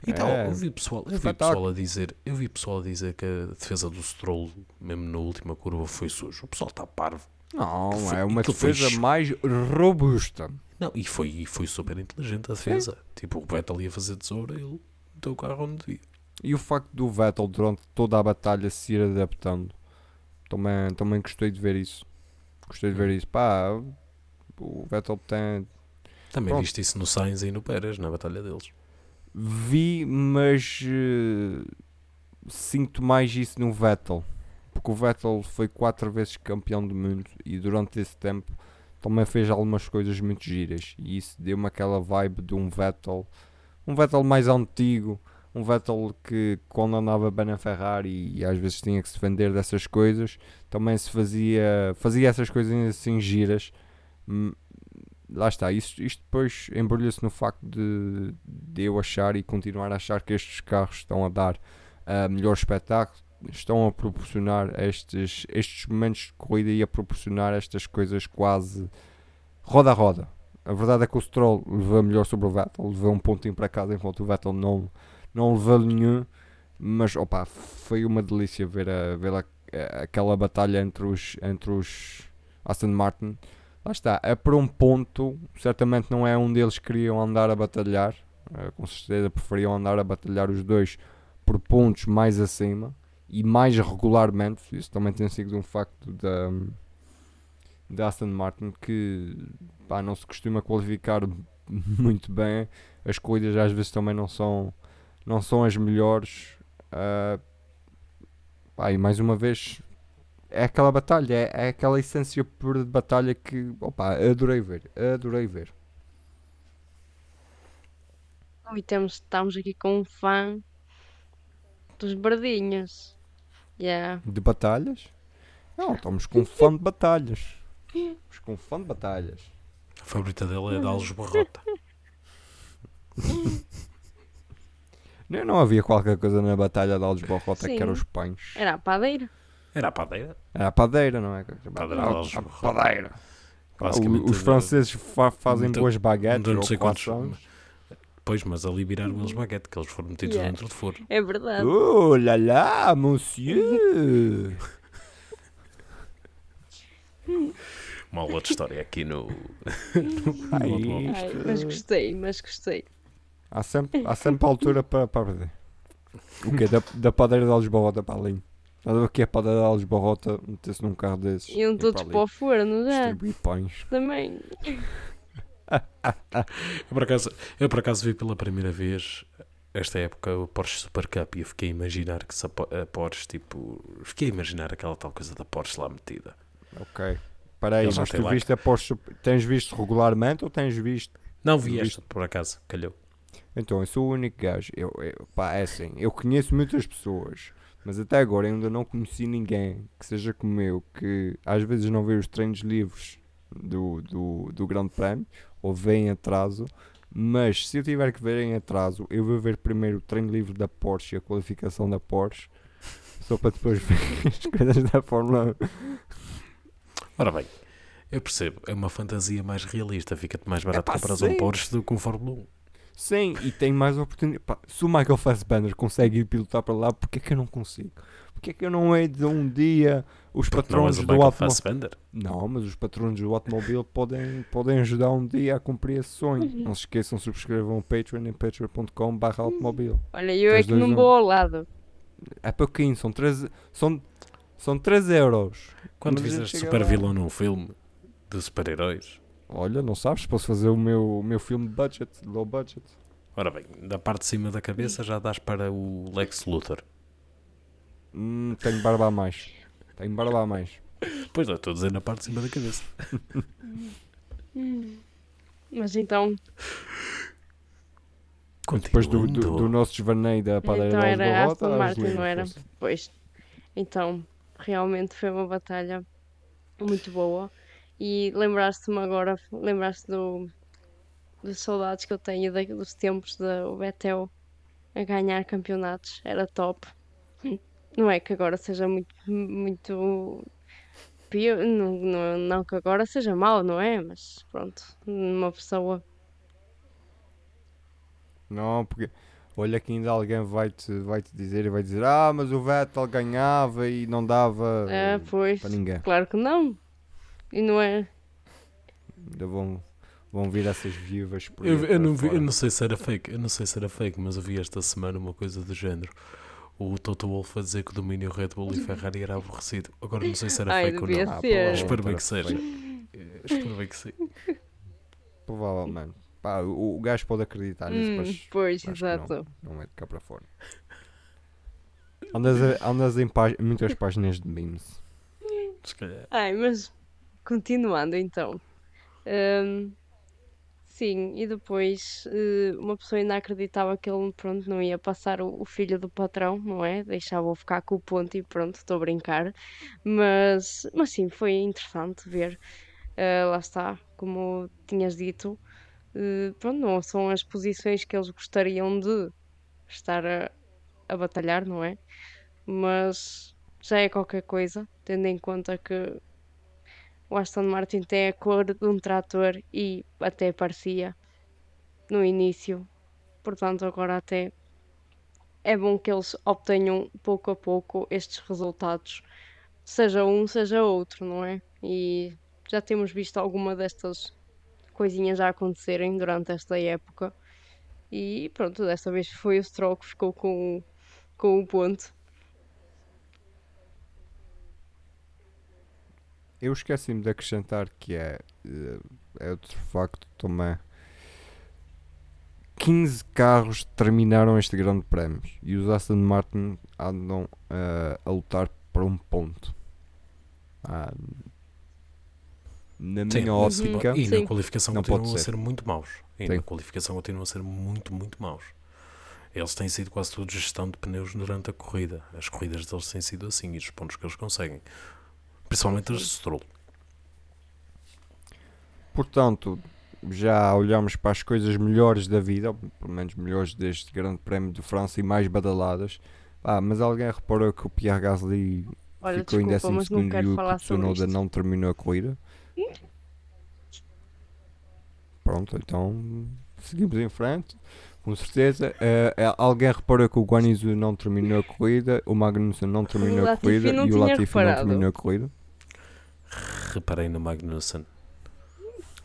Então, É. eu vi pessoal, eu vi pessoal a dizer, eu vi pessoal a dizer que a defesa do Stroll, mesmo na última curva, foi sujo. O pessoal está parvo. Não, Foi- é uma foi defesa cho- mais robusta. Não, e foi, e foi super inteligente a defesa. Tipo, o Vettel ia fazer tesoura, ele deu o carro onde devia. E o facto do Vettel durante toda a batalha se ir adaptando. Também, também gostei de ver isso. Gostei de ver isso. Pá, o Vettel tem. Também Pronto. viste isso no Sainz e no Pérez, na batalha deles. Vi, mas eh, sinto mais isso no Vettel. O Vettel foi quatro vezes campeão do mundo e durante esse tempo também fez algumas coisas muito giras. E isso deu-me aquela vibe de um Vettel, um Vettel mais antigo, um Vettel que quando andava bem na Ferrari e, às vezes tinha que se defender dessas coisas, também se fazia, fazia essas coisas assim giras. Hum, Lá está, isto, isto depois embrulha-se no facto de, de eu achar e continuar a achar que estes carros estão a dar ah, melhor espetáculo. Estão a proporcionar estes, estes momentos de corrida e a proporcionar estas coisas quase roda a roda. A verdade é que o Stroll levou melhor sobre o Vettel, levou um pontinho para casa enquanto o Vettel não, não levou nenhum. Mas opa, foi uma delícia ver, a, ver a, aquela batalha entre os, entre os Aston Martin. Lá está, é por um ponto, certamente não é um deles que queriam andar a batalhar, eh, com certeza preferiam andar a batalhar os dois por pontos mais acima e mais regularmente. Isso também tem sido um facto da, da Aston Martin que pá, não se costuma qualificar muito bem. As corridas às vezes também não são, não são as melhores. ah, pá, e mais uma vez é aquela batalha, é, é aquela essência pura de batalha que opa, adorei ver, adorei ver. E temos, estamos aqui com um fã dos Bardinhos. Yeah. De batalhas? Não, estamos com um fã de batalhas. Estamos com um fã de batalhas. A favorita dele é da Alves Barrota. Não, não havia qualquer coisa na batalha de Alves Barrota que era os pães. Era a padeira. Era a padeira. Era a padeira, não é? Padeira a, padeira. Os franceses fa- fazem muito- boas baguetes não sei quantos-. Pois, mas ali viraram eles baguete, que eles foram metidos Yeah. dentro de forno. É verdade. Oh lá lá, monsieur! Uma outra história aqui no. Ai. Ai, mas gostei, mas gostei. há, sempre, há sempre altura para, para perder. O quê? Da, da padeira de Alves Barrota para ali. Estás a ver que é a padeira de Alves Barrota? Meter-se num carro desses. Iam todos para para o forno já. Distribuir pães. Também. Eu por, acaso, eu por acaso vi pela primeira vez esta época o Porsche Super Cup e eu fiquei a imaginar que se a Po- a Porsche, tipo. Fiquei a imaginar aquela tal coisa da Porsche lá metida. Ok. Para aí, mas tu lá- viste a Porsche, tens visto regularmente ou tens visto? Não vi esta, por acaso, calhou. Então, eu sou o único gajo. Eu, eu- pá, é assim, eu conheço muitas pessoas, mas até agora ainda não conheci ninguém que seja como eu, que às vezes não vê os treinos livres do, do, do Grande Prémio, ou vê em atraso, mas se eu tiver que ver em atraso, eu vou ver primeiro o treino livre da Porsche e a qualificação da Porsche, só para depois ver as coisas da Fórmula 1. Ora bem, eu percebo, é uma fantasia mais realista, fica-te mais barato Epá, comprar um Porsche do que um Fórmula 1. Sim, e tem mais oportunidade. Pá, se o Michael Fassbender consegue ir pilotar para lá, porque é que eu não consigo? Porque é que eu não hei de um dia os Porque patrões do automóvel. Não, mas os patrões do automóvel podem, podem ajudar um dia a cumprir esse sonho. Não se esqueçam, subscrevam o Patreon em patreon.com barra automóvel. Olha, eu é que não vou ao lado. É pouquinho, são 3, são, são 3 euros. Quando Mas fizeste super vilão num filme de super-heróis. Olha, não sabes, posso fazer o meu, o meu filme de budget, low budget. Ora bem, da parte de cima da cabeça já dás para o Lex Luthor. Hum, tenho barba a mais. Tenho barba a mais. Pois não, estou a dizer na parte de cima da cabeça. Mas então, Depois do, do, do nosso desvaneio da padeira Então era Aston Martin, não era? pois. Então, realmente foi uma batalha muito boa. E lembraste-me agora, lembraste do, dos saudades que eu tenho da- dos tempos do Betel a ganhar campeonatos. Era top. Não é que agora seja muito, muito pior, não, não, não que agora seja mau, não é? Mas pronto, uma pessoa. Não, porque olha que ainda alguém vai-te vai -te dizer e vai dizer Ah, mas o Vettel ganhava e não dava É, pois, para ninguém. claro que não. E não é. Ainda vão, vão vir essas viúvas por Eu, eu não vi- eu não sei se era fake, eu não sei se era fake, mas eu vi esta semana uma coisa do género. O Toto Wolff a dizer que o domínio Red Bull e Ferrari era aborrecido. Agora não sei se era Ai, fake ou não. Ah, Espero bem que seja. Espero bem que sim. Provavelmente. Pá, o, o gajo pode acreditar nisso, Hum, mas pois, exato. não é de cá para fora. Andas, a- andas em pá- muitas páginas de memes. Se calhar. Ai, mas continuando então. Hum, sim, e depois eh, uma pessoa ainda acreditava que ele pronto, não ia passar o, filho do patrão, não é? Deixava-o ficar com o ponto e pronto, estou a brincar. Mas, mas sim, foi interessante ver. Eh, lá está, como tinhas dito, eh, pronto, não são as posições que eles gostariam de estar a, a batalhar, não é? mas já é qualquer coisa, tendo em conta que o Aston Martin tem a cor de um trator e até parecia no início, portanto, agora até é bom que eles obtenham pouco a pouco estes resultados, seja um, seja outro, não é? E já temos visto alguma destas coisinhas a acontecerem durante esta época. E pronto, desta vez foi o Stroll que ficou com, com o ponto. Eu esqueci-me de acrescentar que é, eh, é outro facto também. 15 carros terminaram este grande prémio e os Aston Martin andam eh, a lutar por um ponto. Ah, na Sim, minha Uhum. ótica, E Sim. na qualificação Não continuam a ser. ser muito maus. E Sim. na qualificação continuam a ser muito, muito maus. Eles têm sido quase tudo gestão de pneus durante a corrida. As corridas deles têm sido assim e os pontos que eles conseguem. Principalmente as de Stroll. portanto, já olhamos para as coisas melhores da vida, ou pelo menos melhores deste Grande Prémio de França e mais badaladas. Ah, mas alguém reparou que o Pierre Gasly Olha, ficou em desculpa, décimo mas não segundo e o Tsunoda não terminou a corrida? Pronto, então seguimos em frente. Com certeza. Eh, alguém reparou que o Guanizu não terminou a corrida, o Magnussen não terminou a corrida não e o Latifi não reparado. terminou a corrida. Reparei no Magnussen.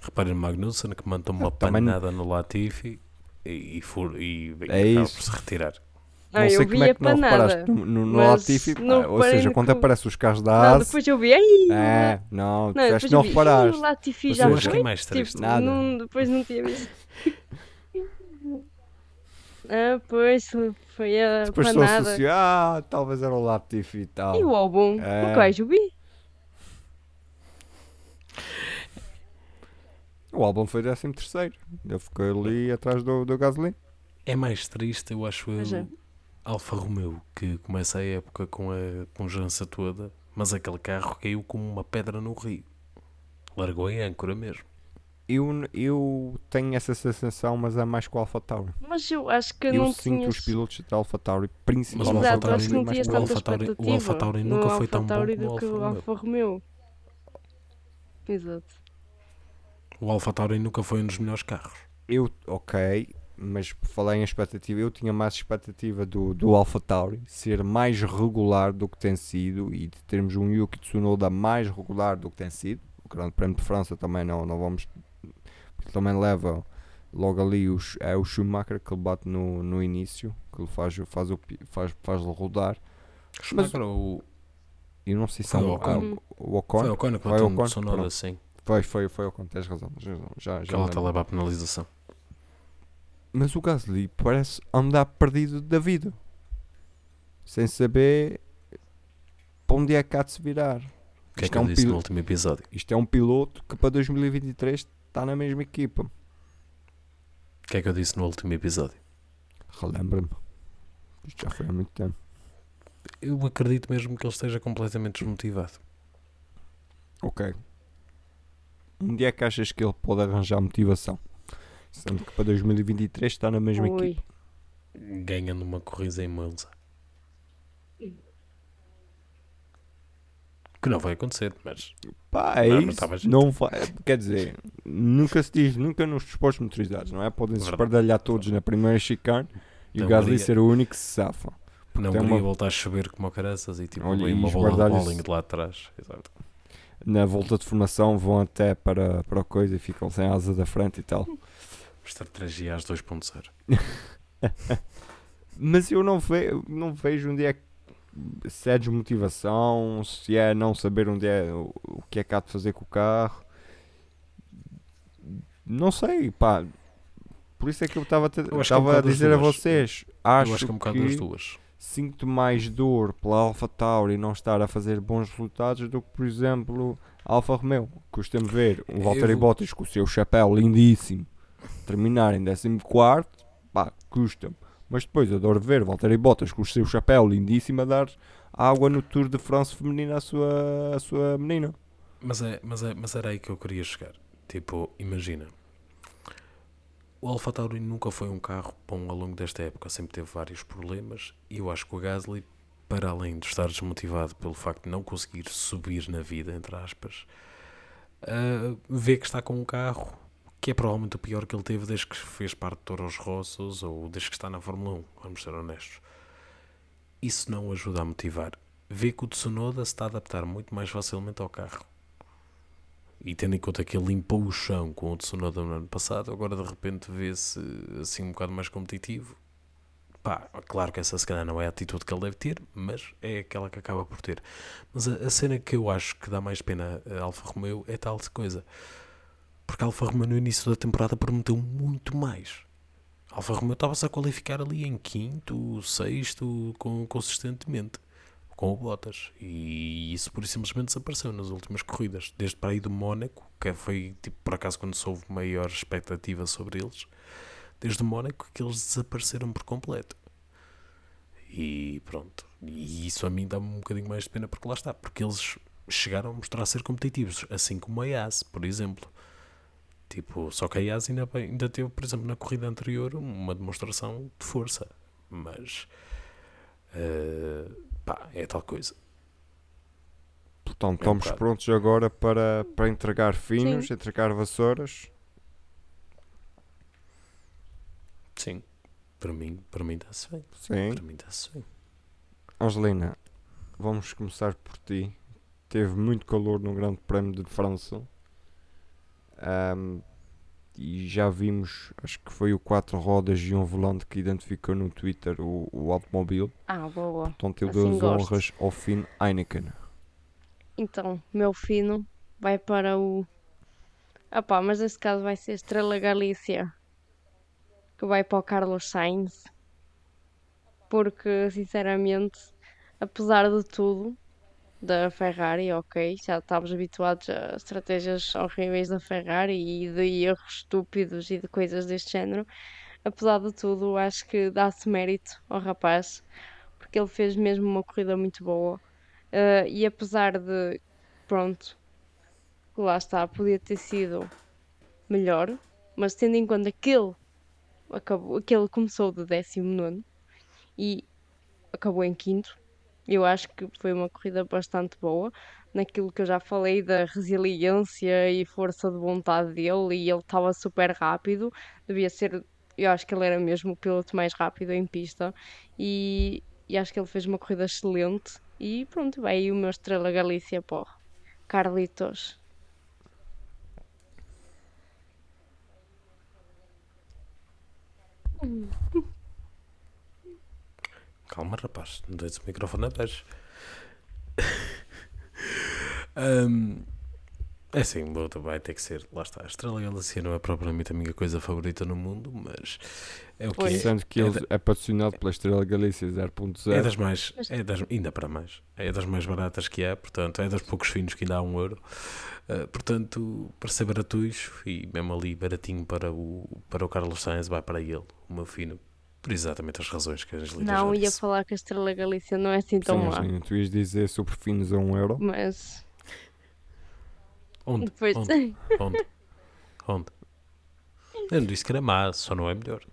Reparei no Magnussen que mandou uma Também- panada no Latifi e, e, for, e, e É isso. por se retirar. Ah, não sei como é que não panada. reparaste no, no, no Latifi, não ah, ou seja, quando que- aparecem os carros da Não, AS, depois eu vi. Ai, é, não, não, depois não vi. "Ih, reparaste. O Latifi já seja, Eu acho que foi. mais triste. Tipo, Nada. não- depois não tinha visto. Ah, pois, foi a Depois panada. associou, ah, talvez era o Latifi e tal. E o álbum? É. O gajo vi. O álbum foi 13 terceiro. Ele ficou ali atrás do, do Gasly. É mais triste, eu acho, é. eu, Alfa Romeo, que começa a época com a pujança toda, mas aquele carro caiu como uma pedra no rio. Largou em âncora mesmo. Eu, eu tenho essa sensação, mas é mais com o Alpha Tauri. Mas eu acho que Eu não sinto tinhas... os pilotos da Alpha Tauri, Mas o principalmente. Alpha Exato, acho que não Tauri- tinhas o tanta Alpha Tauri- o expectativa Alpha Tauri no nunca foi tão bom como o do que Alfa o Romeo. Alfa Romeo. Exato. O Alpha Tauri nunca foi um dos melhores carros. Eu, ok, mas falar em expectativa, eu tinha mais expectativa do, do Alpha Tauri ser mais regular do que tem sido e de termos um Yuki Tsunoda mais regular do que tem sido. O Grande Prémio de França também não, não vamos. Porque também leva logo ali os, é o Schumacher que ele bate no, no início, que ele faz, faz, o, faz, faz rodar. Mas o, Eu não sei se é o o, Ocon. o Ocon. foi o Ocon que Foi bateu o no Ocon, assim. Foi, foi, foi o Ocon, tens razão. Já, já, Que ela está a levar a penalização. Mas o Gasly parece andar perdido da vida. Sem saber para onde é que há de se virar. O que é que é um disse no pilo- último episódio? Isto é um piloto que para 2023 está na mesma equipa. O que é que eu disse no último episódio? Relembra-me. Isto já foi há muito tempo. Eu acredito mesmo que ele esteja completamente desmotivado. Ok. Onde é que achas que ele pode arranjar motivação? Sendo que para 2023 está na mesma Ui. equipa. Ganha numa corrida em Monza. Que não vai acontecer, mas Pá, é Não, isso. Não vai, quer dizer, nunca se diz, nunca nos desportos motorizados, não é? Podem se Verdade. espardalhar todos na primeira chicane e o Gasly ser o único que se safa. não tem queria uma- voltar a chover como caraças e tipo Olha, e uma bola de bowling de lá atrás. Exato. Na volta de formação vão até para, para a coisa e ficam sem asa da frente e tal. Estratégia às 2.0. Mas eu não, ve não vejo onde é que se é desmotivação, se é não saber onde é o, o que é que há de fazer com o carro. Não sei, pá. Por isso é que eu estava a que é a dizer a vocês. Acho, acho que é um bocado das duas. sinto mais dor pela Alpha Tauri não estar a fazer bons resultados do que, por exemplo, a Alfa Romeo. Custa-me ver um Valtteri Eu- Bottas com o seu chapéu lindíssimo terminar em 14, pá, custa-me. Mas depois adoro ver Valtteri Bottas com o seu chapéu lindíssimo a dar água no Tour de France feminina à sua, à sua menina. Mas, é, mas, é, mas era aí que eu queria chegar. Tipo, imagina. O Alfa Tauri nunca foi um carro bom ao longo desta época. Sempre teve vários problemas. E eu acho que o Gasly para além de estar desmotivado pelo facto de não conseguir subir na vida, entre aspas, uh, vê que está com um carro que é provavelmente o pior que ele teve desde que fez parte de Toros Rossos ou desde que está na Fórmula 1, vamos ser honestos. Isso não o ajuda a motivar. Vê que o Tsunoda se está a adaptar muito mais facilmente ao carro. E tendo em conta que ele limpou o chão com o Tsunoda no ano passado, agora de repente vê-se assim um bocado mais competitivo. Pá, claro que essa se calhar não é a atitude que ele deve ter, mas é aquela que acaba por ter. Mas a, a cena que eu acho que dá mais pena a Alfa Romeo é tal coisa porque a Alfa Romeo no início da temporada prometeu muito mais. A Alfa Romeo estava-se a qualificar ali em quinto, sexto, com, consistentemente, com o Bottas. E isso por simplesmente desapareceu nas últimas corridas. Desde para aí do Mónaco, que foi tipo, por acaso quando se houve maior expectativa sobre eles, desde o Mónaco que eles desapareceram por completo. E pronto. E isso a mim dá-me um bocadinho mais de pena porque lá está. Porque eles chegaram a mostrar ser competitivos, assim como a IAS, por exemplo. Tipo, só que a IAS ainda, ainda teve, por exemplo, na corrida anterior, uma demonstração de força. Mas, uh, pá, é tal coisa. Portanto, é estamos um prontos agora para, para entregar finos, Sim. entregar vassouras. Sim, para mim, para mim está-se bem. Sim. Para mim está-se bem. Angelina, vamos começar por ti. Teve muito calor no Grande Prémio de França. Um, e já vimos, acho que foi o quatro rodas e um volante que identificou no Twitter o, o automóvel. Ah, boa. Portanto, eu Assim dou as honras ao Finn Heineken. Então, meu fino vai para o. Ah pá, mas neste caso vai ser Estrela Galícia. Que vai para o Carlos Sainz. Porque, sinceramente, apesar de tudo, da Ferrari, ok, já estávamos habituados a estratégias horríveis da Ferrari e de erros estúpidos e de coisas deste género. Apesar de tudo, acho que dá-se mérito ao rapaz, porque ele fez mesmo uma corrida muito boa. Uh, e apesar de, pronto, lá está, podia ter sido melhor, mas tendo em conta que ele, acabou, que ele começou de 19 e acabou em quinto, eu acho que foi uma corrida bastante boa, naquilo que eu já falei da resiliência e força de vontade dele, e ele estava super rápido, devia ser, eu acho que ele era mesmo o piloto mais rápido em pista, e, e acho que ele fez uma corrida excelente. E pronto, vai aí o meu Estrela Galícia pô. Carlitos. Calma, rapaz, não deixes o microfone abaixo. um, é assim, vai ter que ser. Lá está. A Estrela Galícia não é propriamente a minha coisa favorita no mundo, mas é o que Pois. é. Sendo que é ele é patrocinado pela Estrela Galícia 0.0. É das mais, é das, ainda para mais, é das mais baratas que há, portanto, é dos poucos finos que ainda há um euro. Uh, portanto, para ser baratuixo e mesmo ali baratinho para o, para o Carlos Sainz, vai para ele, o meu fino, por exatamente as razões que a Angelina Não, já ia disse. falar que a Estrela Galícia não é assim tão Sim, má. Angelina, tu ias dizer super finos a 1 euro. Mas Onde? depois. Onde? Onde? Onde? Eu não disse que era má, só não é melhor.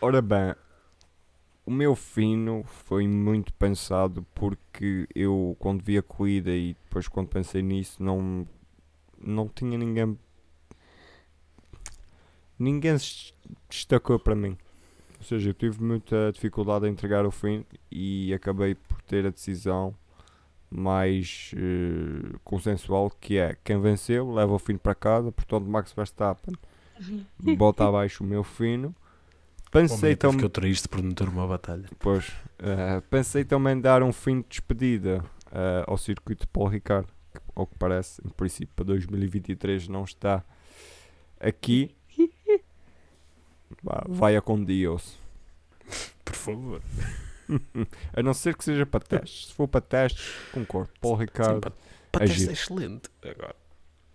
Ora bem, o meu fino foi muito pensado porque eu, quando vi a corrida e depois quando pensei nisso, não, não tinha ninguém. Ninguém se destacou para mim. Ou seja, eu tive muita dificuldade em entregar o fim e acabei por ter a decisão mais eh, consensual que é quem venceu leva o fino para casa, portanto Max Verstappen bota abaixo o meu fino. Pensei também que eu triste por não ter uma batalha. Pois, eh, pensei também dar um fim de despedida eh, ao circuito de Paul Ricard, que, ao que parece, em princípio, para 2023 não está aqui. Vai a com Deus. Por favor. a não ser que seja para testes. Se for para testes, concordo. Paul Sim, Ricard, para, para é teste giro. é excelente. Agora,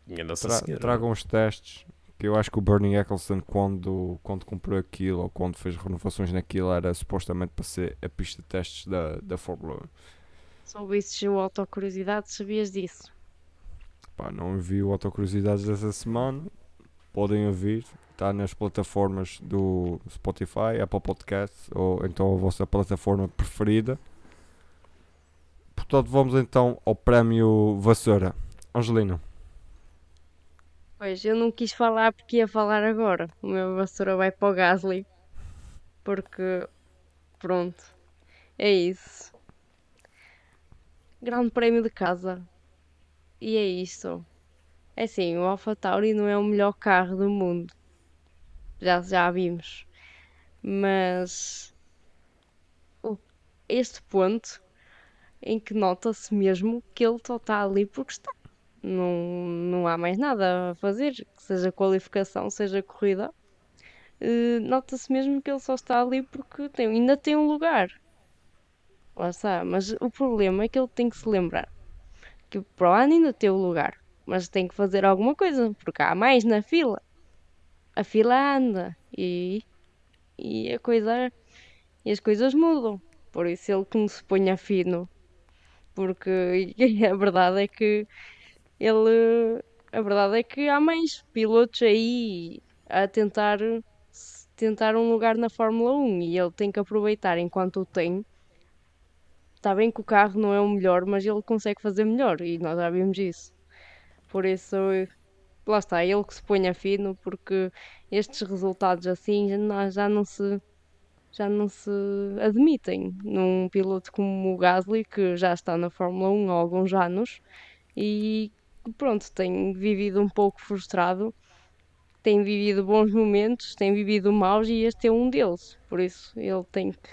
minha Nossa tra Senhora. tragam os testes. Que eu acho que o Bernie Eccleston, quando, quando comprou aquilo ou quando fez renovações naquilo, era supostamente para ser a pista de testes da, da Fórmula 1. Soubesses o autocuriosidade, sabias disso? Pá, não vi o Autocuriosidades dessa semana. Podem ouvir. Está nas plataformas do Spotify, Apple Podcasts ou então a vossa plataforma preferida. Portanto, vamos então ao prémio Vassoura. Angelina, Pois, eu não quis falar porque ia falar agora. O meu vassoura vai para o Gasly. Porque, pronto, é isso. Grande prémio de casa. E é isto. É assim, o AlphaTauri não é o melhor carro do mundo. Já, já vimos. Mas este ponto em que nota-se mesmo que ele só está ali porque está. Não, não há mais nada a fazer, seja qualificação, seja corrida. Eh, nota-se mesmo que ele só está ali porque tem, ainda tem um lugar. Lá está. Mas o problema é que ele tem que se lembrar que para o ano ainda tem o lugar, mas tem que fazer alguma coisa, porque há mais na fila. A fila anda e, e a coisa e as coisas mudam. Por isso ele que não se ponha fino. Porque a verdade é que ele a verdade é que há mais pilotos aí a tentar tentar um lugar na Fórmula 1 e ele tem que aproveitar enquanto o tem. Está bem que o carro não é o melhor, mas ele consegue fazer melhor e nós já vimos isso. Por isso, lá está, ele que se ponha fino, porque estes resultados assim já não, já não se já não se admitem num piloto como o Gasly, que já está na Fórmula 1 há alguns anos e pronto, tem vivido um pouco frustrado, tem vivido bons momentos, tem vivido maus e este é um deles. Por isso ele tem que,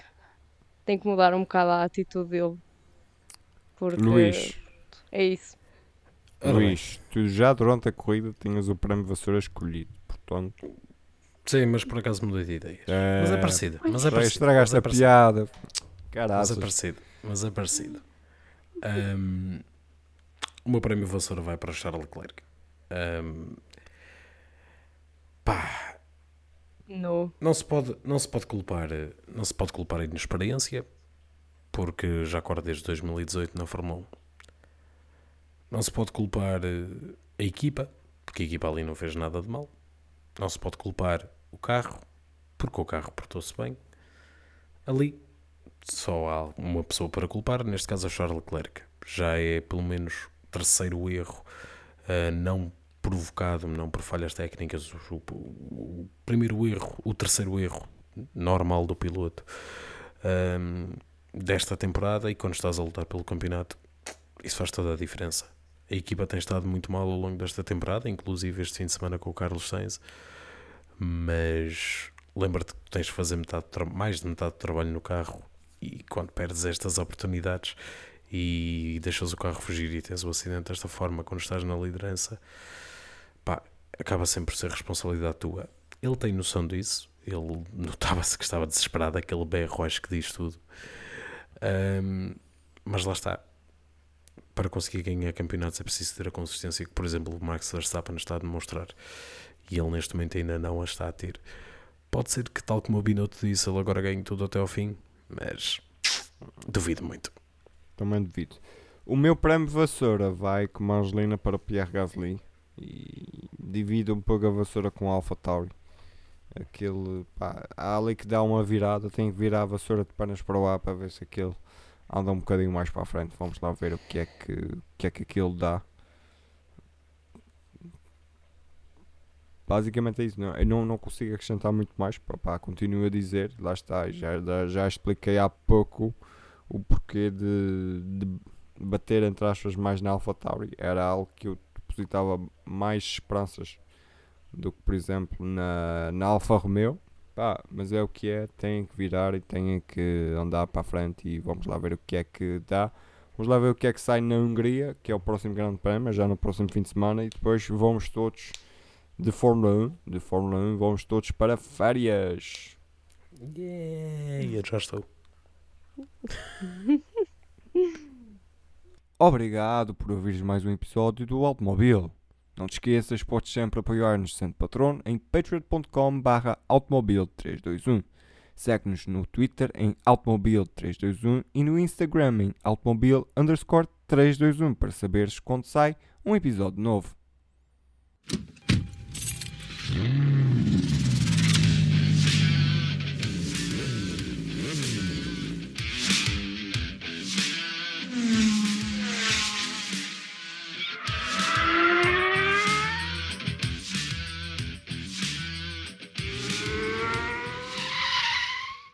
tem que mudar um bocado a atitude dele. Porque Luís, é isso. Ora bem. Luís, tu já durante a corrida tinhas o prémio Vassoura escolhido, portanto, Sim, mas por acaso mudei de ideias. é, Mas é parecido. Mas é parecido. estragaste mas é a parecido. piada. Mas é parecido. Mas é parecido. Ahm, o meu prémio vassoura vai para o Charles Leclerc. Ahm, pá, No. não se pode, não se pode culpar, não se pode culpar a inexperiência, porque já corre desde 2018 na Fórmula 1. Não se pode culpar eh, a equipa, porque a equipa ali não fez nada de mal. Não se pode culpar o carro, porque o carro portou-se bem. Ali só há uma pessoa para culpar, neste caso a Charles Leclerc. Já é pelo menos terceiro erro eh, não provocado, não por falhas técnicas. O, o- o primeiro erro, o terceiro erro normal do piloto ehm, desta temporada e quando estás a lutar pelo campeonato, isso faz toda a diferença. A equipa tem estado muito mal ao longo desta temporada, inclusive este fim de semana com o Carlos Sainz, mas lembra-te que tens de fazer metade mais de metade do trabalho no carro e quando perdes estas oportunidades e deixas o carro fugir e tens o acidente desta forma quando estás na liderança, pá, acaba sempre por ser responsabilidade tua. Ele tem noção disso, ele notava-se que estava desesperado, aquele berro acho que diz tudo. Ahm, mas lá está. Para conseguir ganhar campeonatos é preciso ter a consistência que, por exemplo, o Max Verstappen está a demonstrar e ele neste momento ainda não a está a ter. Pode ser que, tal como o Binotto disse, ele agora ganhe tudo até ao fim, mas duvido muito. Também devido. O meu prémio Vassoura vai como a Angelina para Pierre Gasly e divido um pouco a vassoura com Alpha Tauri. Aquele, pá, há ali que dá uma virada, tem que virar a vassoura de pernas para o ar para ver se aquele anda um bocadinho mais para a frente. Vamos lá ver o que é que, o que, é que aquilo dá. Basicamente é isso, não, eu não, não consigo acrescentar muito mais, pá, pá, continuo a dizer, lá está, já, já, já expliquei há pouco o porquê de, de bater entre aspas mais na AlphaTauri era algo que eu depositava mais esperanças do que por exemplo na, na Alfa Romeo Pá, mas é o que é, têm que virar e têm que andar para a frente e vamos lá ver o que é que dá vamos lá ver o que é que sai na Hungria que é o próximo grande prémio, já no próximo fim de semana e depois vamos todos de Fórmula 1 de Fórmula 1 vamos todos para férias Yeah, eu já estou. Obrigado por ouvires mais um episódio do Automóvel. Não te esqueças, podes sempre apoiar-nos sendo patrono em patreon.com barra automobil321. Segue-nos no Twitter em automobil321 e no Instagram em automobil underscore 321 para saberes quando sai um episódio novo.